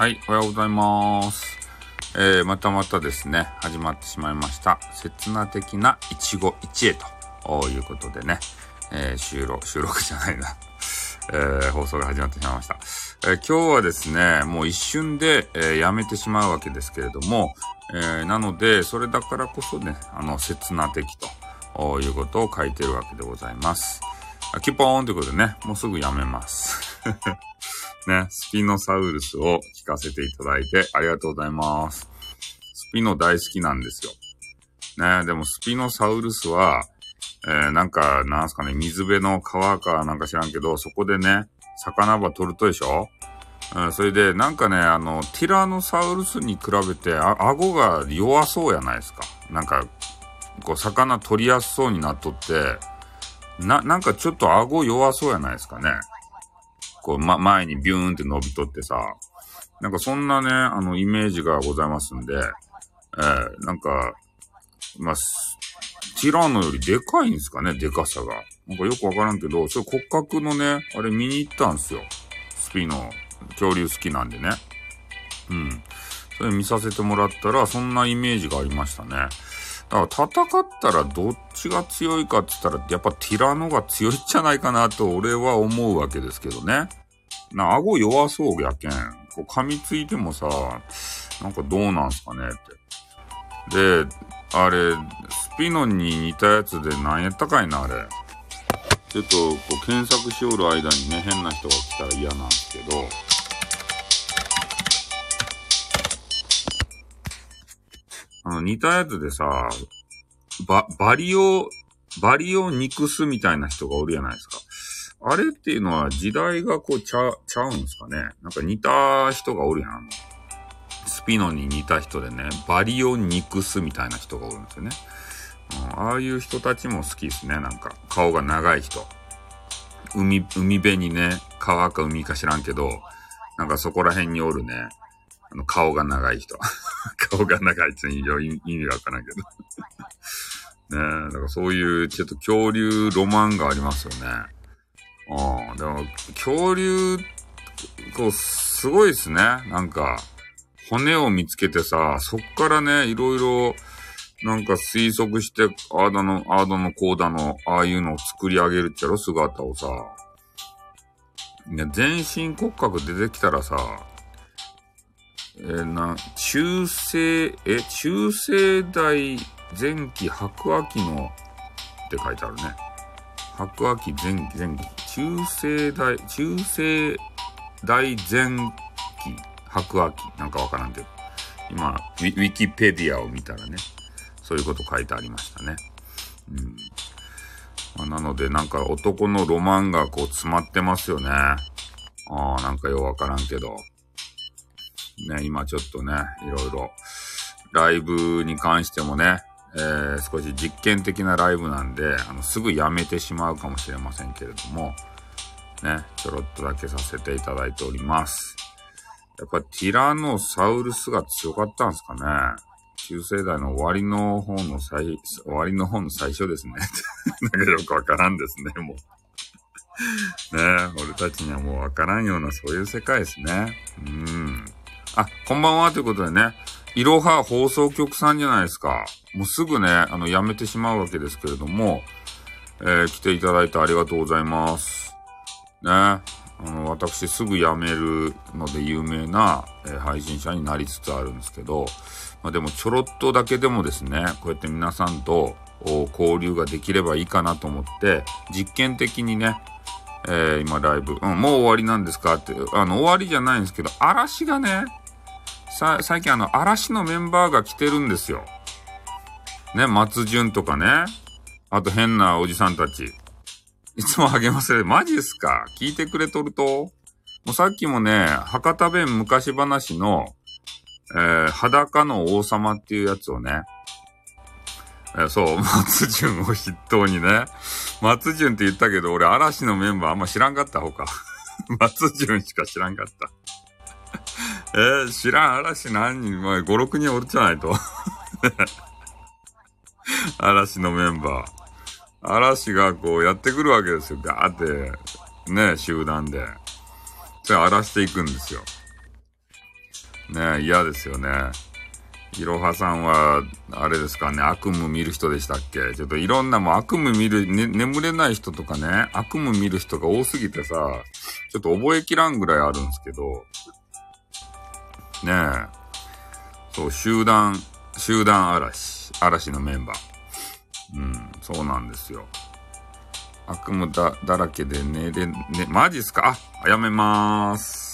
はい、おはようございます。えー、またまたですね、始まってしまいました。刹那的な一期一会ということでね、えー、収録、収録じゃないな。えー、放送が始まってしまいました。えー、今日はですね、もう一瞬で、えー、やめてしまうわけですけれども、えー、なので、それだからこそね、あの、刹那的ということを書いてるわけでございます。キュポーンということでね、もうすぐやめます。ね、スピノサウルスを聞かせていただいてありがとうございます。スピノ大好きなんですよ。ね、でもスピノサウルスは、えー、なんか、なんすかね、水辺の川かなんか知らんけど、そこでね、魚場取るとでしょ？うん、それで、なんかね、あの、ティラノサウルスに比べて、あ、顎が弱そうやないですか。なんか、こう、魚取りやすそうになっとって、な、なんかちょっと顎弱そうやないですかね。こう、ま、前にビューンって伸びとってさ、なんかそんなね、あの、イメージがございますんで、えー、なんか、まあ、ティラノよりでかいんですかね、でかさが。なんかよくわからんけど、それ骨格のね、あれ見に行ったんすよ。スピの恐竜好きなんでね。うん。それ見させてもらったら、そんなイメージがありましたね。だから戦ったらどっちが強いかって言ったら、やっぱティラノが強いんじゃないかなと俺は思うわけですけどね。な、顎弱そうやけん。こう噛みついてもさ、なんかどうなんすかねって。で、あれ、スピノンに似たやつで何やったかいな、あれ。ちょっと、こう検索しおる間にね、変な人が来たら嫌なんですけど、あの、似たやつでさ、バ、バリオ、バリオ肉すみたいな人がおるじゃないですか。あれっていうのは時代がこうちゃ、ちゃうんですかね？なんか似た人がおるやん。スピノに似た人でね、バリオ肉すみたいな人がおるんですよね。うん、ああいう人たちも好きですね。なんか、顔が長い人。海、海辺にね、川か海か知らんけど、なんかそこら辺におるね、あの、顔が長い人。顔が長いって意味がわからんけど。ねえ、だからそういうちょっと恐竜ロマンがありますよね。ああ、でも恐竜、こう、すごいですね。なんか、骨を見つけてさ、そっからね、いろいろ、なんか推測して、あーだの、あーだの、こうだの、ああいうのを作り上げるっちゃろ、姿をさ。ね、全身骨格出てきたらさ、えー、な、中世、え、中世代前期白亜紀のって書いてあるね。白亜紀前期、前期。中世代、中世代前期白亜紀。なんかわからんけど。今ウィ、ウィキペディアを見たらね、そういうこと書いてありましたね。うん。まあ、なので、なんか男のロマンがこう詰まってますよね。ああ、なんかようわからんけど。ね、今ちょっとね、いろいろ、ライブに関してもね、えー、少し実験的なライブなんで、あの、すぐやめてしまうかもしれませんけれども、ね、ちょろっとだけさせていただいております。やっぱティラノサウルスが強かったんですかね。中世代の終わりの方の最、終わりの方の最初ですね。なんかよくわからんですね、もう。ね俺たちにはもうわからんようなそういう世界ですね。うん。あ、こんばんはということでね、いろは放送局さんじゃないですか。もうすぐね、あの、やめてしまうわけですけれども、えー、来ていただいてありがとうございます。ね。あの、私すぐ辞めるので有名な、えー、配信者になりつつあるんですけど、まあ、でもちょろっとだけでもですね、こうやって皆さんと交流ができればいいかなと思って、実験的にね、えー、今ライブ、うん、もう終わりなんですかって、あの、終わりじゃないんですけど、嵐がね、さ、最近あの、嵐のメンバーが来てるんですよ。ね、松潤とかね。あと変なおじさんたち。いつも励ませる。マジっすか？聞いてくれとるともうさっきもね、博多弁昔話の、えー、裸の王様っていうやつをね、えー、そう、松潤を筆頭にね。松潤って言ったけど、俺嵐のメンバーあんま知らんかったほか。松潤しか知らんかった。えー、知らん嵐何人、まあ、5、6人おるじゃないと。嵐のメンバー。嵐がこうやってくるわけですよ。ガーって、ね、集団で。それ荒らしていくんですよ。ね嫌ですよね。いろはさんは、あれですかね、悪夢見る人でしたっけ？ちょっといろんなもう悪夢見る、ね、眠れない人とかね、悪夢見る人が多すぎてさ、ちょっと覚えきらんぐらいあるんですけど、ねえ。そう、集団、集団嵐、嵐のメンバー。うん、そうなんですよ。悪夢だ、だらけで寝れ、ね、マジっすか？あ、やめまーす。